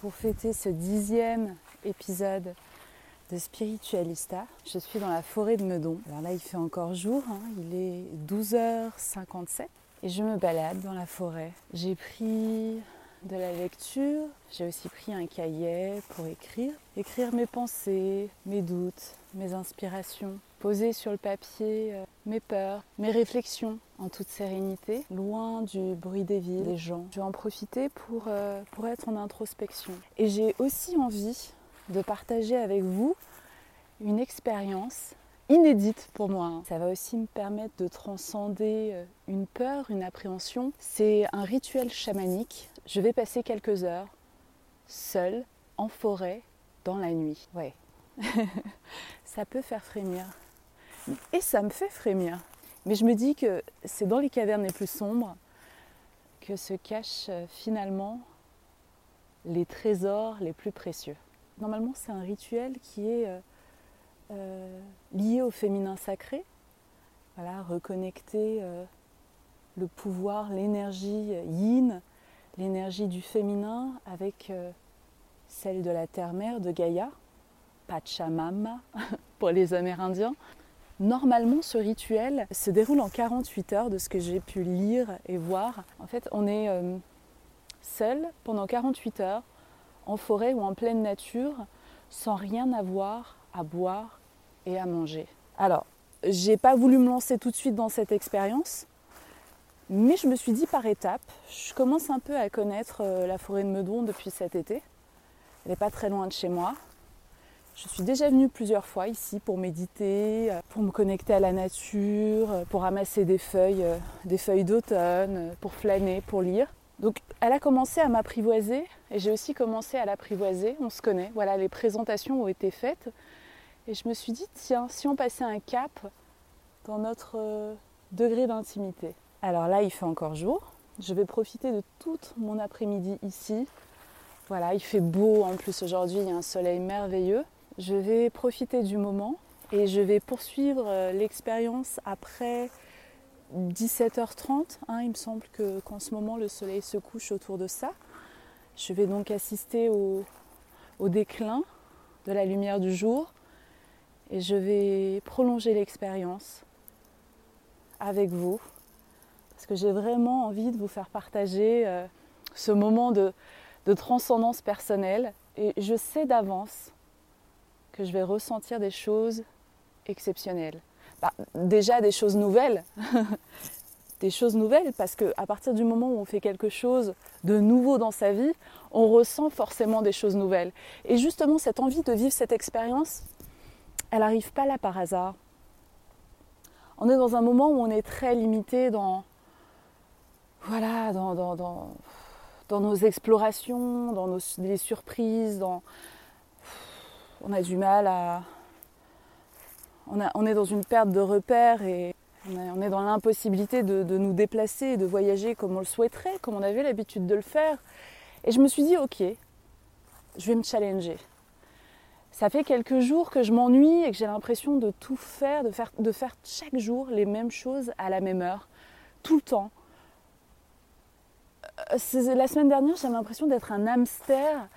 Pour fêter ce dixième épisode de Spiritualista, je suis dans la forêt de Meudon. Alors là, il fait encore jour, hein, il est 12h57 et je me balade dans la forêt. J'ai pris de la lecture, j'ai aussi pris un cahier pour écrire. Écrire mes pensées, mes doutes, mes inspirations. Poser sur le papier euh, mes peurs, mes réflexions en toute sérénité, loin du bruit des villes, des gens. Je vais en profiter pour, euh, pour être en introspection. Et j'ai aussi envie de partager avec vous une expérience inédite pour moi. Ça va aussi me permettre de transcender euh, une peur, une appréhension. C'est un rituel chamanique. Je vais passer quelques heures seule, en forêt, dans la nuit. Ouais. ça peut faire frémir. Et ça me fait frémir. Mais je me dis que c'est dans les cavernes les plus sombres que se cachent euh, finalement les trésors les plus précieux. Normalement, c'est un rituel qui est euh, euh, lié au féminin sacré. Voilà, reconnecter le pouvoir, l'énergie yin, l'énergie du féminin avec celle de la terre-mère, de Gaïa, Pachamama pour les Amérindiens. Normalement, ce rituel se déroule en 48 heures de ce que j'ai pu lire et voir. En fait, on est euh, seul pendant 48 heures en forêt ou en pleine nature sans rien avoir à boire et à manger. Alors, j'ai pas voulu me lancer tout de suite dans cette expérience, mais je me suis dit par étapes, je commence un peu à connaître euh, la forêt de Meudon depuis cet été. Elle n'est pas très loin de chez moi. Je suis déjà venue plusieurs fois ici pour méditer, euh, pour me connecter à la nature, euh, pour ramasser des feuilles, euh, des feuilles d'automne, pour flâner, pour lire. Donc elle a commencé à m'apprivoiser et j'ai aussi commencé à l'apprivoiser. On se connaît. Voilà, les présentations ont été faites. Et je me suis dit, tiens, si on passait un cap dans notre degré d'intimité. Alors là, il fait encore jour. Je vais profiter de toute mon après-midi ici. Voilà, il fait beau en plus aujourd'hui, il y a un soleil merveilleux. Je vais profiter du moment et je vais poursuivre euh, l'expérience après 17h30. hein. il me semble que- qu'en ce moment le soleil se couche autour de ça. Je vais donc assister au, déclin de la lumière du jour et je vais prolonger l'expérience avec vous parce que j'ai vraiment envie de vous faire partager euh, ce moment de, de transcendance personnelle et je sais d'avance que je vais ressentir des choses exceptionnelles. Bah, déjà des choses nouvelles, des choses nouvelles parce que à partir du moment où on fait quelque chose de nouveau dans sa vie, on ressent forcément des choses nouvelles. Et justement cette envie de vivre cette expérience, elle n'arrive pas là par hasard. On est dans un moment où on est très limité dans voilà, dans, dans, dans, nos explorations, dans les surprises, dans on a du mal à. On, est dans une perte de repères et on, est dans l'impossibilité de, nous déplacer et de voyager comme on le souhaiterait, comme on avait l'habitude de le faire. Et je me suis dit, ok, je vais me challenger. Ça fait quelques jours que je m'ennuie et que j'ai l'impression de tout faire de, faire, de faire chaque jour les mêmes choses à la même heure, tout le temps. Euh, la semaine dernière, j'avais l'impression d'être un hamster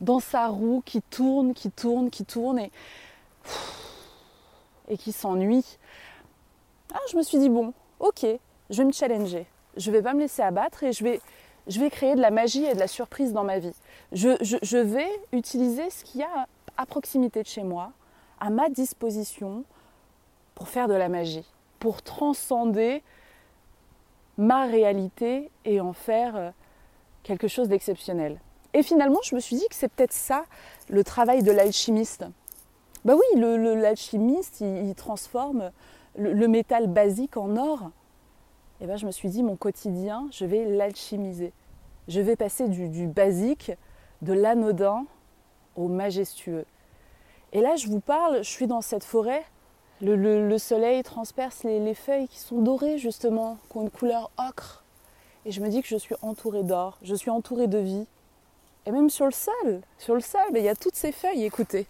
dans sa roue qui tourne, qui tourne, qui tourne et, et qui s'ennuie. Ah, je me suis dit, bon, ok, je vais me challenger. Je ne vais pas me laisser abattre et je vais, je vais créer de la magie et de la surprise dans ma vie. Je, je vais utiliser ce qu'il y a à proximité de chez moi, à ma disposition, pour faire de la magie, pour transcender ma réalité et en faire euh, quelque chose d'exceptionnel. Et finalement, je me suis dit que c'est peut-être ça le travail de l'alchimiste. Ben oui, l'alchimiste, il, transforme le, métal basique en or. Et ben je me suis dit, mon quotidien, je vais l'alchimiser. Je vais passer du, basique, de l'anodin, au majestueux. Et là, je vous parle, je suis dans cette forêt. Le, soleil transperce les, feuilles qui sont dorées, justement, qui ont une couleur ocre. Et je me dis que je suis entourée d'or, je suis entourée de vie. Et même sur le sol, sur le sol, il y a toutes ces feuilles, écoutez.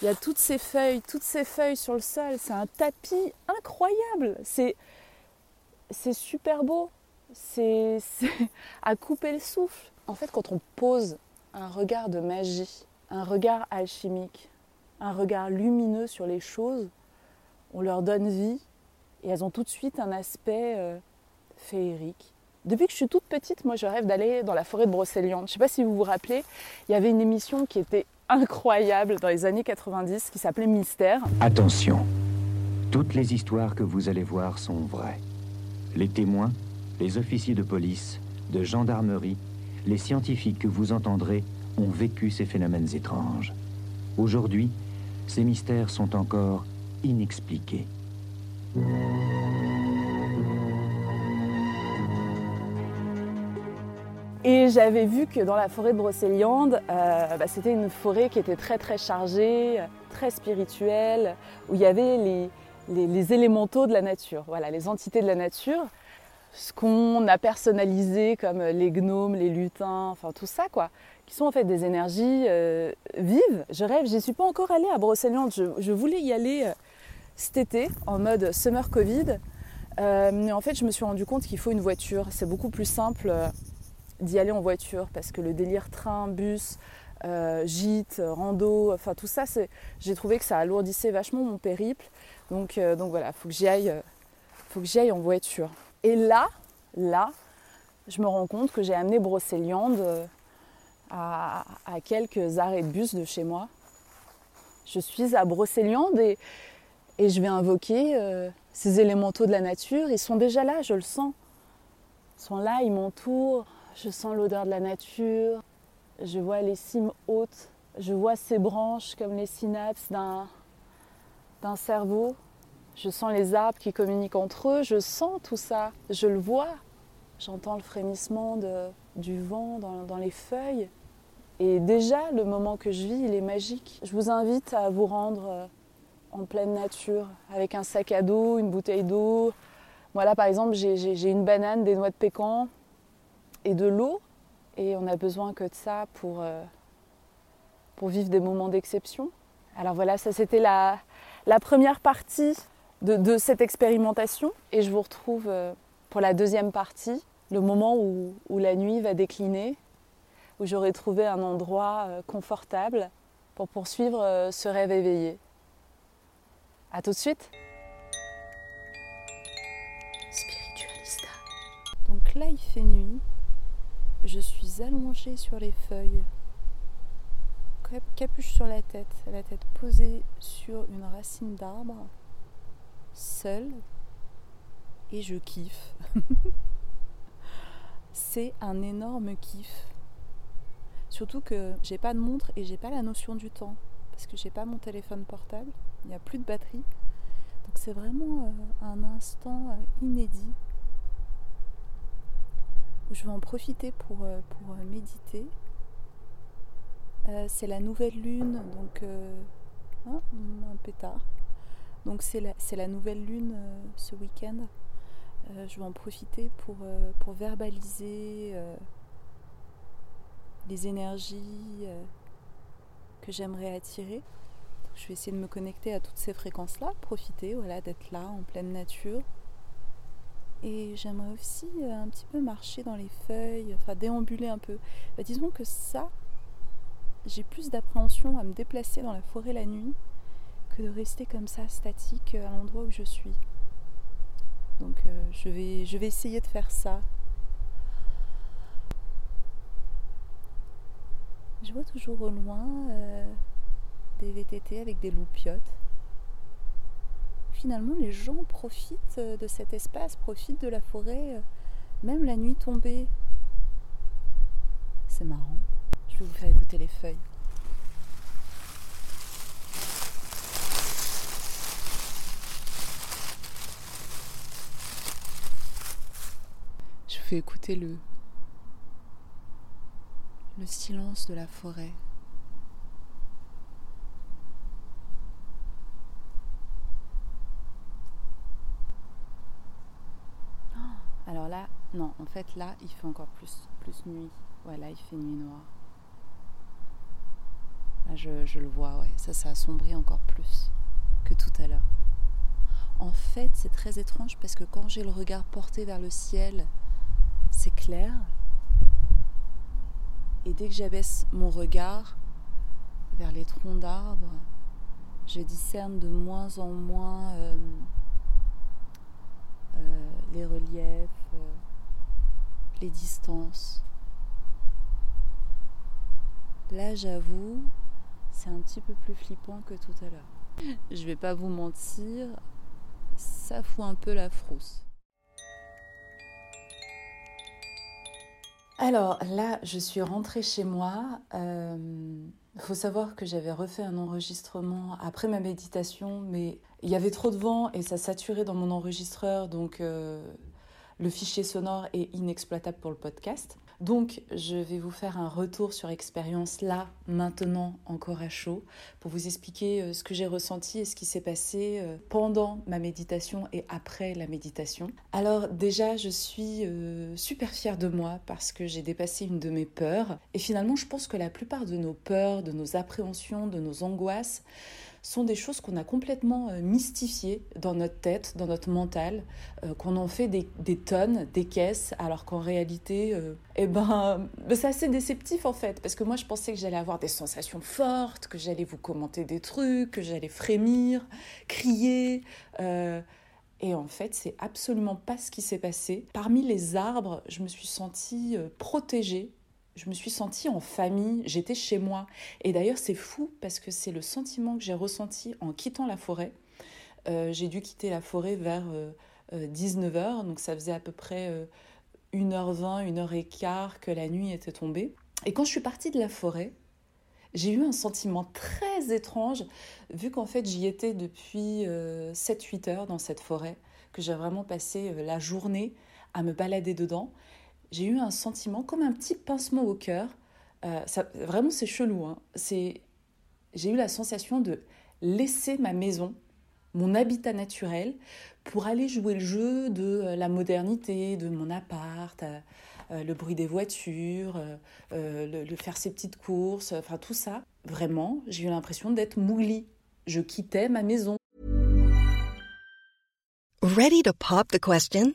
Il y a toutes ces feuilles, toutes ces feuilles sur le sol. C'est un tapis incroyable. C'est, super beau. C'est, c'est à couper le souffle. En fait, quand on pose un regard de magie, un regard alchimique, un regard lumineux sur les choses. On leur donne vie et elles ont tout de suite un aspect euh, féerique. Depuis que je suis toute petite, moi je rêve d'aller dans la forêt de Brocéliande. Je ne sais pas si vous vous rappelez, il y avait une émission qui était incroyable dans les années 90 qui s'appelait Mystère. Attention, toutes les histoires que vous allez voir sont vraies. Les témoins, les officiers de police, de gendarmerie, les scientifiques que vous entendrez ont vécu ces phénomènes étranges. Aujourd'hui, ces mystères sont encore inexpliqués. Et j'avais vu que dans la forêt de Brocéliande, euh, bah, c'était une forêt qui était très très chargée, très spirituelle, où il y avait les, les élémentaux de la nature, voilà, les entités de la nature ce qu'on a personnalisé comme les gnomes, les lutins, enfin tout ça quoi, qui sont en fait des énergies euh, vives. Je rêve, j'y suis pas encore allée à Brocéliande, je, voulais y aller euh, cet été en mode summer Covid, mais en fait je me suis rendu compte qu'il faut une voiture. C'est beaucoup plus simple d'y aller en voiture parce que le délire train, bus, gîte, rando, enfin tout ça, j'ai trouvé que ça alourdissait vachement mon périple. Donc, donc voilà, faut que j'y aille, faut que j'y aille en voiture. Et là, là, je me rends compte que j'ai amené Brocéliande euh, à, quelques arrêts de bus de chez moi. Je suis à Brocéliande et, et je vais invoquer euh, ces élémentaux de la nature. Ils sont déjà là, je le sens. Ils sont là, ils m'entourent. Je sens l'odeur de la nature. Je vois les cimes hautes. Je vois ces branches comme les synapses d'un cerveau. Je sens les arbres qui communiquent entre eux, je sens tout ça, je le vois. J'entends le frémissement du vent dans, les feuilles. Et déjà, le moment que je vis, il est magique. Je vous invite à vous rendre euh, en pleine nature, avec un sac à dos, une bouteille d'eau. Voilà, par exemple, j'ai une banane, des noix de pécan et de l'eau. Et on a besoin que de ça pour, euh, pour vivre des moments d'exception. Alors voilà, ça c'était la, la première partie de, cette expérimentation. Et je vous retrouve euh, pour la deuxième partie, le moment où, la nuit va décliner, où j'aurai trouvé un endroit euh, confortable pour poursuivre ce rêve éveillé. A tout de suite Spiritualista. Donc là, il fait nuit. Je suis allongée sur les feuilles, capuche sur la tête, la tête posée sur une racine d'arbre seule et je kiffe. c'est un énorme kiff. Surtout que j'ai pas de montre et j'ai pas la notion du temps parce que j'ai pas mon téléphone portable, il n'y a plus de batterie. Donc c'est vraiment euh, un instant euh, inédit je vais en profiter pour, euh, pour méditer. Euh, c'est la nouvelle lune, donc hein, un pétard. Donc c'est la, la, nouvelle lune ce week-end. je vais en profiter pour, pour verbaliser les énergies que j'aimerais attirer. Je vais essayer de me connecter à toutes ces fréquences-là, profiter voilà, d'être là en pleine nature. Et j'aimerais aussi euh, un petit peu marcher dans les feuilles, enfin déambuler un peu. Bah, disons que ça, j'ai plus d'appréhension à me déplacer dans la forêt la nuit que de rester comme ça statique à l'endroit où je suis. Donc euh, je, vais, essayer de faire ça. Je vois toujours au loin euh, des VTT avec des loupiottes. Finalement, les gens profitent euh, de cet espace, profitent de la forêt, euh, même la nuit tombée. C'est marrant. Je vais vous faire écouter les feuilles. Je vous fais écouter le, le silence de la forêt. Alors là, non, en fait là, il fait encore plus, plus nuit. Voilà, il fait nuit noire. Là, je, le vois, ouais, ça, ça assombrit encore plus que tout à l'heure. En fait, c'est très étrange parce que quand j'ai le regard porté vers le ciel, c'est clair. Et dès que j'abaisse mon regard vers les troncs d'arbres, je discerne de moins en moins euh, euh, les reliefs, les distances. Là, j'avoue, c'est un petit peu plus flippant que tout à l'heure. Je vais pas vous mentir, ça fout un peu la frousse. Alors là, je suis rentrée chez moi. Il euh, faut savoir que j'avais refait un enregistrement après ma méditation, mais il y avait trop de vent et ça saturait dans mon enregistreur, donc euh, le fichier sonore est inexploitable pour le podcast. Donc, je vais vous faire un retour sur expérience là, maintenant, encore à chaud, pour vous expliquer euh, ce que j'ai ressenti et ce qui s'est passé euh, pendant ma méditation et après la méditation. Alors, déjà, je suis super fière de moi parce que j'ai dépassé une de mes peurs. Et finalement, je pense que la plupart de nos peurs, de nos appréhensions, de nos angoisses, sont des choses qu'on a complètement euh, mystifiées dans notre tête, dans notre mental, euh, qu'on en fait des, tonnes, des caisses, alors qu'en réalité, euh, eh ben, ben, c'est assez déceptif en fait, parce que moi je pensais que j'allais avoir des sensations fortes, que j'allais vous commenter des trucs, que j'allais frémir, crier. Et en fait, c'est absolument pas ce qui s'est passé. Parmi les arbres, je me suis sentie protégée je me suis sentie en famille, j'étais chez moi. Et d'ailleurs, c'est fou parce que c'est le sentiment que j'ai ressenti en quittant la forêt. Euh, j'ai dû quitter la forêt vers 19h, euh, euh, donc ça faisait à peu près 1h20, 1h15 que la nuit était tombée. Et quand je suis partie de la forêt, j'ai eu un sentiment très étrange, vu qu'en fait j'y étais depuis 7-8 heures dans cette forêt, que j'ai vraiment passé la journée à me balader dedans j'ai eu un sentiment comme un petit pincement au cœur. Euh, vraiment, c'est chelou. Hein. J'ai eu la sensation de laisser ma maison, mon habitat naturel, pour aller jouer le jeu de euh, la modernité, de mon appart, euh, le bruit des voitures, le, faire ses petites courses, enfin tout ça. Vraiment, j'ai eu l'impression d'être mouli. Je quittais ma maison. Ready to pop the question?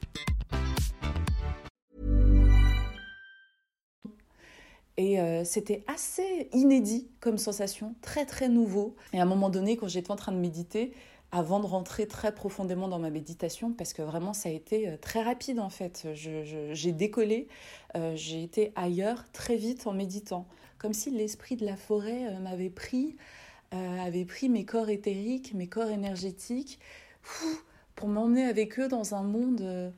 Et euh, c'était assez inédit comme sensation, très très nouveau. Et à un moment donné, quand j'étais en train de méditer, avant de rentrer très profondément dans ma méditation, parce que vraiment ça a été euh, très rapide en fait. J'ai décollé, euh, j'ai été ailleurs très vite en méditant, comme si l'esprit de la forêt m'avait pris, avait pris mes corps éthériques, mes corps énergétiques, pour m'emmener avec eux dans un monde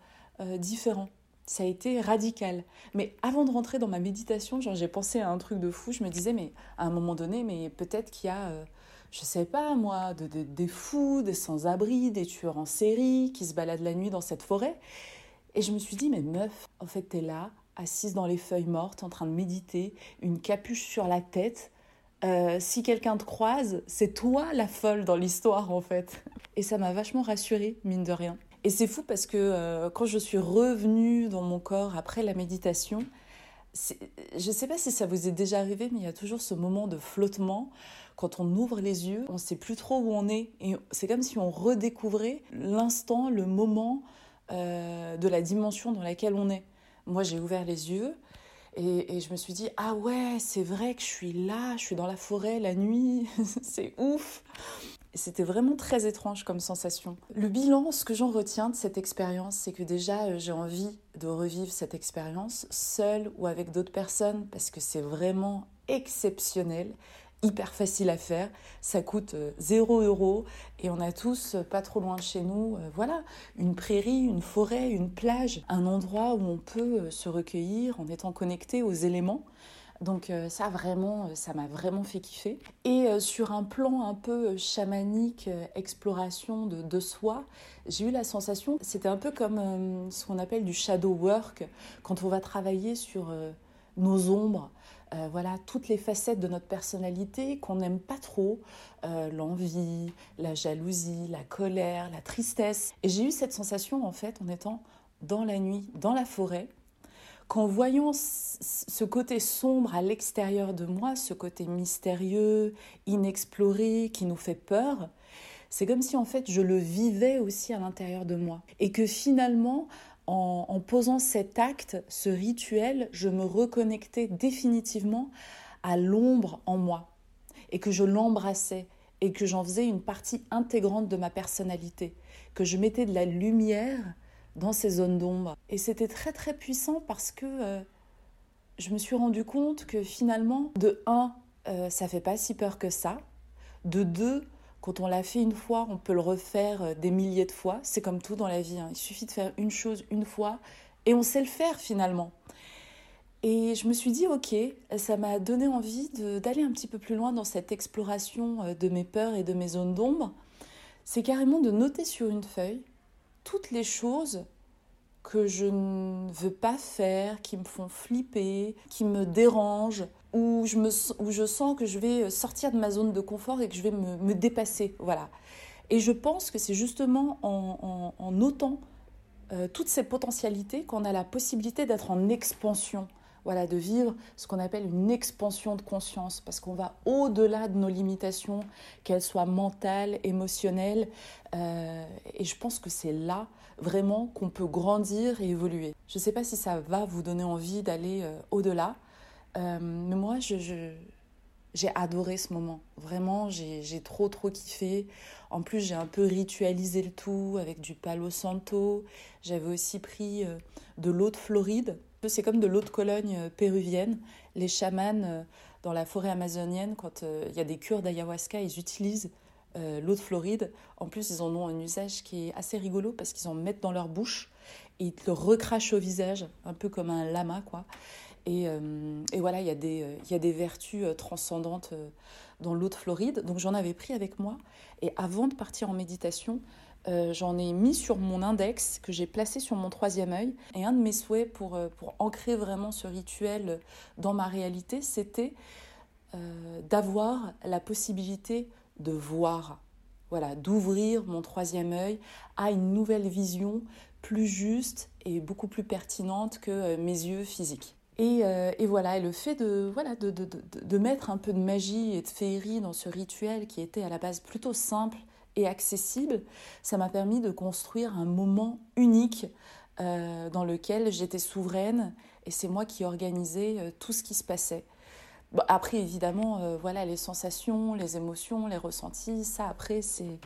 différent. Ça a été radical. Mais avant de rentrer dans ma méditation, j'ai pensé à un truc de fou. Je me disais, mais à un moment donné, mais peut-être qu'il y a je sais pas moi, des fous, des sans-abri, des tueurs en série qui se baladent la nuit dans cette forêt. Et je me suis dit, mais meuf, en fait, t'es là, assise dans les feuilles mortes, en train de méditer, une capuche sur la tête. Euh, si quelqu'un te croise, c'est toi la folle dans l'histoire, en fait. Et ça m'a vachement rassurée, mine de rien. Et c'est fou parce que euh, quand je suis revenue dans mon corps après la méditation, je ne sais pas si ça vous est déjà arrivé, mais il y a toujours ce moment de flottement quand on ouvre les yeux, on ne sait plus trop où on est. Et c'est comme si on redécouvrait l'instant, le moment euh, de la dimension dans laquelle on est. Moi, j'ai ouvert les yeux et, je me suis dit, ah ouais, c'est vrai que je suis là, je suis dans la forêt la nuit, c'est ouf. C'était vraiment très étrange comme sensation. Le bilan, ce que j'en retiens de cette expérience, c'est que déjà euh, j'ai envie de revivre cette expérience seule ou avec d'autres personnes parce que c'est vraiment exceptionnel hyper facile à faire. Ça coûte 0 euh, euros et on a tous, euh, pas trop loin de chez nous, voilà, une prairie, une forêt, une plage, un endroit où on peut se recueillir en étant connecté aux éléments. Donc ça vraiment, ça m'a vraiment fait kiffer. Et sur un plan un peu chamanique, exploration de, soi, j'ai eu la sensation, c'était un peu comme ce qu'on appelle du shadow work, quand on va travailler sur nos ombres, euh, voilà toutes les facettes de notre personnalité qu'on n'aime pas trop, euh, l'envie, la jalousie, la colère, la tristesse. Et j'ai eu cette sensation en fait en étant dans la nuit, dans la forêt, qu'en voyant ce côté sombre à l'extérieur de moi, ce côté mystérieux, inexploré, qui nous fait peur, c'est comme si en fait je le vivais aussi à l'intérieur de moi. Et que finalement, en, posant cet acte, ce rituel, je me reconnectais définitivement à l'ombre en moi. Et que je l'embrassais. Et que j'en faisais une partie intégrante de ma personnalité, que je mettais de la lumière dans ces zones d'ombre. Et c'était très très puissant parce que euh, je me suis rendu compte que finalement, de un, euh, ça fait pas si peur que ça. De deux, quand on l'a fait une fois, on peut le refaire euh, des milliers de fois. C'est comme tout dans la vie. Hein. Il suffit de faire une chose une fois et on sait le faire finalement. Et je me suis dit, ok, ça m'a donné envie d'aller un petit peu plus loin dans cette exploration euh, de mes peurs et de mes zones d'ombre. C'est carrément de noter sur une feuille toutes les choses que je ne veux pas faire, qui me font flipper, qui me dérangent, où je, me, où je sens que je vais sortir de ma zone de confort et que je vais me, dépasser. Voilà. Et je pense que c'est justement en, en, notant euh, toutes ces potentialités qu'on a la possibilité d'être en expansion. Voilà, de vivre ce qu'on appelle une expansion de conscience, parce qu'on va au-delà de nos limitations, qu'elles soient mentales, émotionnelles. Euh, et je pense que c'est là vraiment qu'on peut grandir et évoluer. Je ne sais pas si ça va vous donner envie d'aller euh, au-delà, euh, mais moi, j'ai adoré ce moment. Vraiment, j'ai trop, trop kiffé. En plus, j'ai un peu ritualisé le tout avec du palo santo. J'avais aussi pris de l'eau de Floride. C'est comme de l'eau de Cologne euh, péruvienne. Les chamans dans la forêt amazonienne, quand il y a des cures d'ayahuasca, ils utilisent l'eau de Floride. En plus, ils en ont un usage qui est assez rigolo parce qu'ils en mettent dans leur bouche et ils te le recrachent au visage, un peu comme un lama, quoi. Euh, et, voilà, il y, a des, vertus euh, transcendantes euh, dans l'eau de Floride. Donc j'en avais pris avec moi. Et avant de partir en méditation, j'en ai mis sur mon index que j'ai placé sur mon troisième œil. Et un de mes souhaits pour, pour ancrer vraiment ce rituel dans ma réalité, c'était d'avoir la possibilité de voir. Voilà, d'ouvrir mon troisième œil à une nouvelle vision plus juste et beaucoup plus pertinente que mes yeux physiques. Et, voilà, et le fait de, voilà, de, de, de, mettre un peu de magie et de féerie dans ce rituel qui était à la base plutôt simple et accessible, ça m'a permis de construire un moment unique euh, dans lequel j'étais souveraine et c'est moi qui organisais euh, tout ce qui se passait. après, évidemment, euh, voilà, les sensations, les émotions, les ressentis, ça, après, c'est,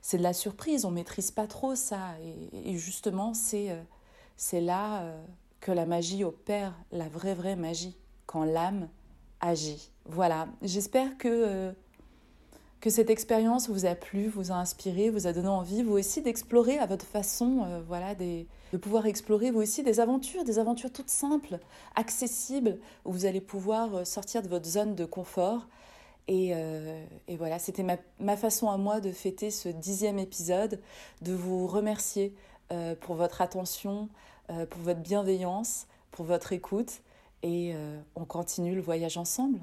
c'est de la surprise. On maîtrise pas trop ça. Et, justement, c'est, c'est là que la magie opère, la vraie, vraie magie, quand l'âme agit. Voilà, j'espère que que cette expérience vous a plu, vous a inspiré, vous a donné envie, vous aussi d'explorer à votre façon, euh, voilà, de pouvoir explorer vous aussi des aventures, des aventures toutes simples, accessibles, où vous allez pouvoir euh, sortir de votre zone de confort. Et, euh, voilà, c'était ma, ma, façon à moi de fêter ce dixième épisode, de vous remercier pour votre attention, pour votre bienveillance, pour votre écoute. Et on continue le voyage ensemble.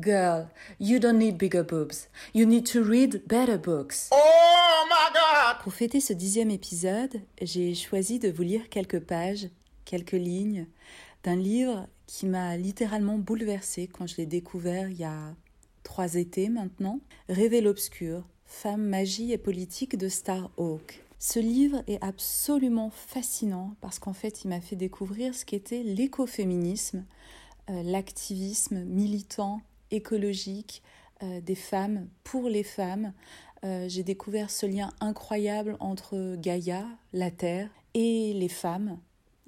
Girl, you don't need bigger boobs. You need to read better books. Oh my god! Pour fêter ce dixième épisode, j'ai choisi de vous lire quelques pages, quelques lignes d'un livre qui m'a littéralement bouleversée quand je l'ai découvert il y a trois étés maintenant. Rêver l'obscur, femme, magie et politique de Star Hawk. Ce livre est absolument fascinant parce qu'en fait, il m'a fait découvrir ce qu'était l'écoféminisme, euh, l'activisme militant écologique euh, des femmes pour les femmes. Euh, j'ai découvert ce lien incroyable entre Gaïa, la Terre, et les femmes.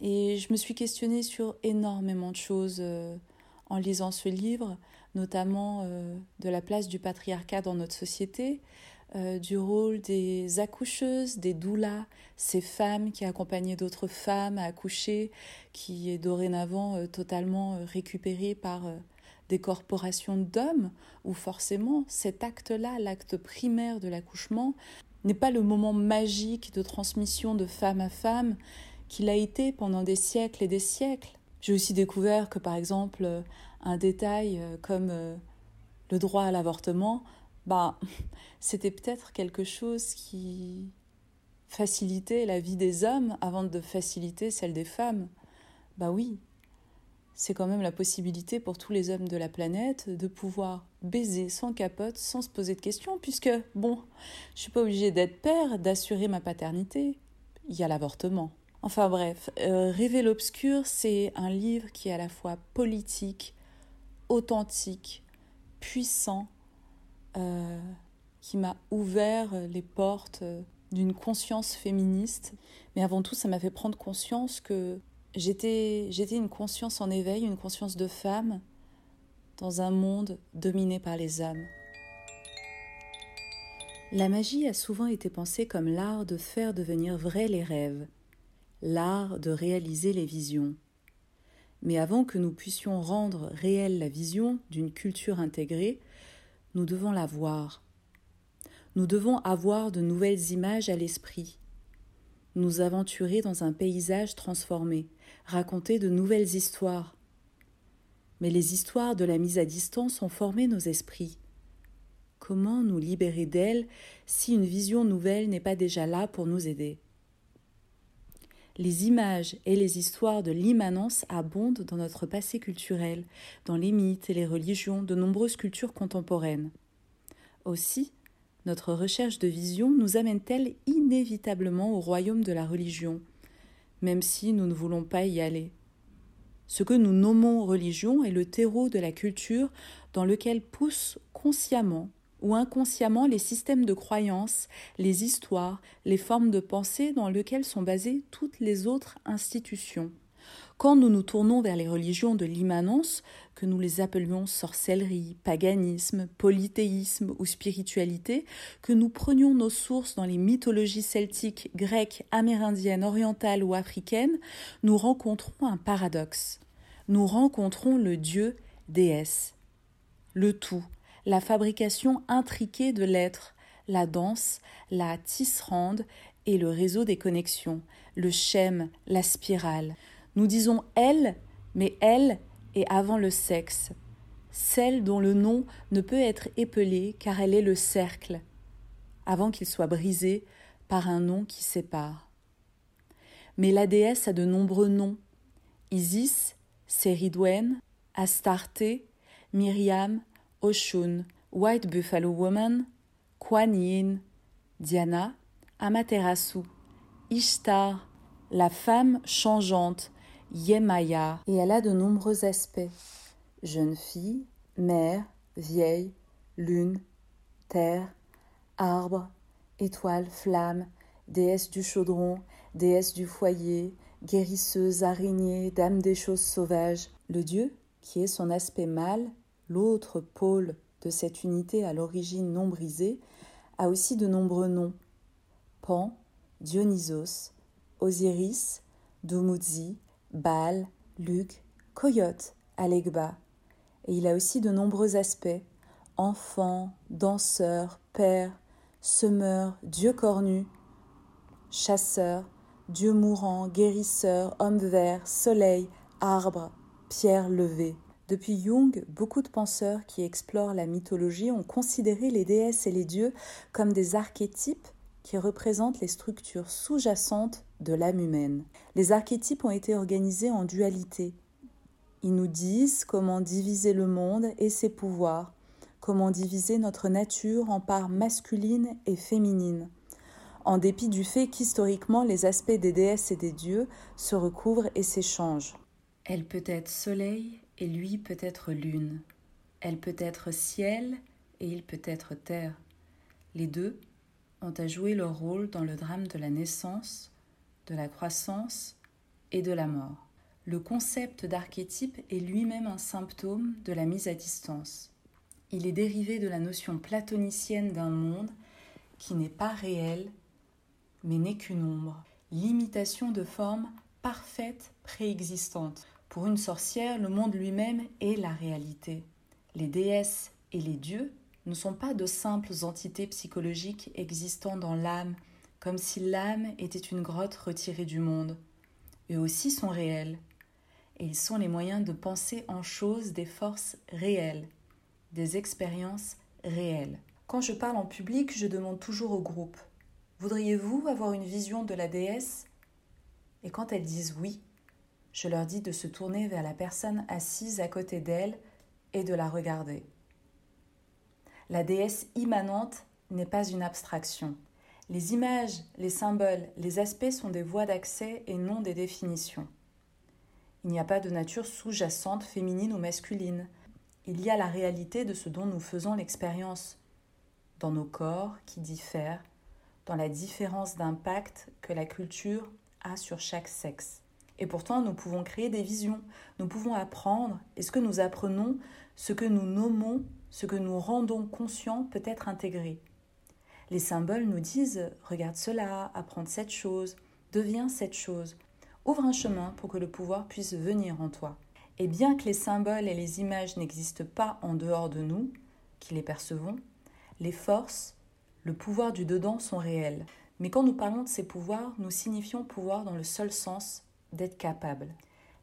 Et je me suis questionnée sur énormément de choses euh, en lisant ce livre, notamment de la place du patriarcat dans notre société, du rôle des accoucheuses, des doulas, ces femmes qui accompagnaient d'autres femmes à accoucher, qui est dorénavant totalement récupérée par des corporations d'hommes, où forcément cet acte-là, l'acte primaire de l'accouchement, n'est pas le moment magique de transmission de femme à femme qu'il a été pendant des siècles et des siècles. J'ai aussi découvert que par exemple un détail euh, comme euh, le droit à l'avortement, bah, c'était peut-être quelque chose qui facilitait la vie des hommes avant de faciliter celle des femmes. Bah oui, c'est quand même la possibilité pour tous les hommes de la planète de pouvoir baiser sans capote, sans se poser de questions, puisque, bon, je suis pas obligée d'être père, d'assurer ma paternité. Il y a l'avortement. Enfin bref, euh, Rêver l'obscur, c'est un livre qui est à la fois politique, authentique, puissant, euh, qui m'a ouvert les portes d'une conscience féministe. Mais avant tout, ça m'a fait prendre conscience que J'étais, une conscience en éveil, une conscience de femme dans un monde dominé par les hommes. La magie a souvent été pensée comme l'art de faire devenir vrais les rêves, l'art de réaliser les visions. Mais avant que nous puissions rendre réelle la vision d'une culture intégrée, nous devons la voir. Nous devons avoir de nouvelles images à l'esprit, nous aventurer dans un paysage transformé, raconter de nouvelles histoires. Mais les histoires de la mise à distance ont formé nos esprits. Comment nous libérer d'elles si une vision nouvelle n'est pas déjà là pour nous aider? Les images et les histoires de l'immanence abondent dans notre passé culturel, dans les mythes et les religions de nombreuses cultures contemporaines. Aussi, notre recherche de vision nous amène-t-elle inévitablement au royaume de la religion, même si nous ne voulons pas y aller. Ce que nous nommons religion est le terreau de la culture dans lequel poussent consciemment ou inconsciemment les systèmes de croyances, les histoires, les formes de pensée dans lesquelles sont basées toutes les autres institutions. Quand nous nous tournons vers les religions de l'immanence, que nous les appelions sorcellerie, paganisme, polythéisme ou spiritualité, que nous prenions nos sources dans les mythologies celtiques, grecques, amérindiennes, orientales ou africaines, nous rencontrons un paradoxe. Nous rencontrons le dieu déesse. Le tout, la fabrication intriquée de l'être, la danse, la tisserande et le réseau des connexions, le schème, la spirale. Nous disons elle, mais elle est avant le sexe, celle dont le nom ne peut être épelé car elle est le cercle, avant qu'il soit brisé par un nom qui sépare. Mais la déesse a de nombreux noms. Isis, Séridwen, Astarté, Myriam, Oshun, White Buffalo Woman, Kuan Yin, Diana, Amaterasu, Ishtar, la femme changeante, Yemaya, et elle a de nombreux aspects. Jeune fille, mère, vieille, lune, terre, arbre, étoile, flamme, déesse du chaudron, déesse du foyer, guérisseuse, araignée, dame des choses sauvages. Le dieu, qui est son aspect mâle, l'autre pôle de cette unité à l'origine non brisée, a aussi de nombreux noms. Pan, Dionysos, Osiris, Dumuzi, Baal, Luc, Coyote, Alegba. Et il a aussi de nombreux aspects enfant, danseur, père, semeur, dieu cornu, chasseur, dieu mourant, guérisseur, homme vert, soleil, arbre, pierre levée. Depuis Jung, beaucoup de penseurs qui explorent la mythologie ont considéré les déesses et les dieux comme des archétypes qui représentent les structures sous-jacentes de l'âme humaine. Les archétypes ont été organisés en dualité. Ils nous disent comment diviser le monde et ses pouvoirs, comment diviser notre nature en parts masculines et féminines, en dépit du fait qu'historiquement les aspects des déesses et des dieux se recouvrent et s'échangent. Elle peut être soleil et lui peut être lune. Elle peut être ciel et il peut être terre. Les deux ont à jouer leur rôle dans le drame de la naissance, de la croissance et de la mort. Le concept d'archétype est lui-même un symptôme de la mise à distance. Il est dérivé de la notion platonicienne d'un monde qui n'est pas réel, mais n'est qu'une ombre, l'imitation de formes parfaites préexistantes. Pour une sorcière, le monde lui-même est la réalité. Les déesses et les dieux ne sont pas de simples entités psychologiques existant dans l'âme, comme si l'âme était une grotte retirée du monde. Eux aussi sont réels, et ils sont les moyens de penser en choses des forces réelles, des expériences réelles. Quand je parle en public, je demande toujours au groupe Voudriez-vous avoir une vision de la déesse? Et quand elles disent oui, je leur dis de se tourner vers la personne assise à côté d'elle et de la regarder. La déesse immanente n'est pas une abstraction. Les images, les symboles, les aspects sont des voies d'accès et non des définitions. Il n'y a pas de nature sous-jacente féminine ou masculine. Il y a la réalité de ce dont nous faisons l'expérience, dans nos corps qui diffèrent, dans la différence d'impact que la culture a sur chaque sexe. Et pourtant, nous pouvons créer des visions, nous pouvons apprendre, et ce que nous apprenons, ce que nous nommons ce que nous rendons conscient peut être intégré. Les symboles nous disent regarde cela, apprends cette chose, deviens cette chose. Ouvre un chemin pour que le pouvoir puisse venir en toi. Et bien que les symboles et les images n'existent pas en dehors de nous, qui les percevons, les forces, le pouvoir du dedans sont réels. Mais quand nous parlons de ces pouvoirs, nous signifions pouvoir dans le seul sens d'être capable.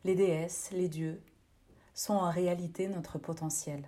Les déesses, les dieux, sont en réalité notre potentiel.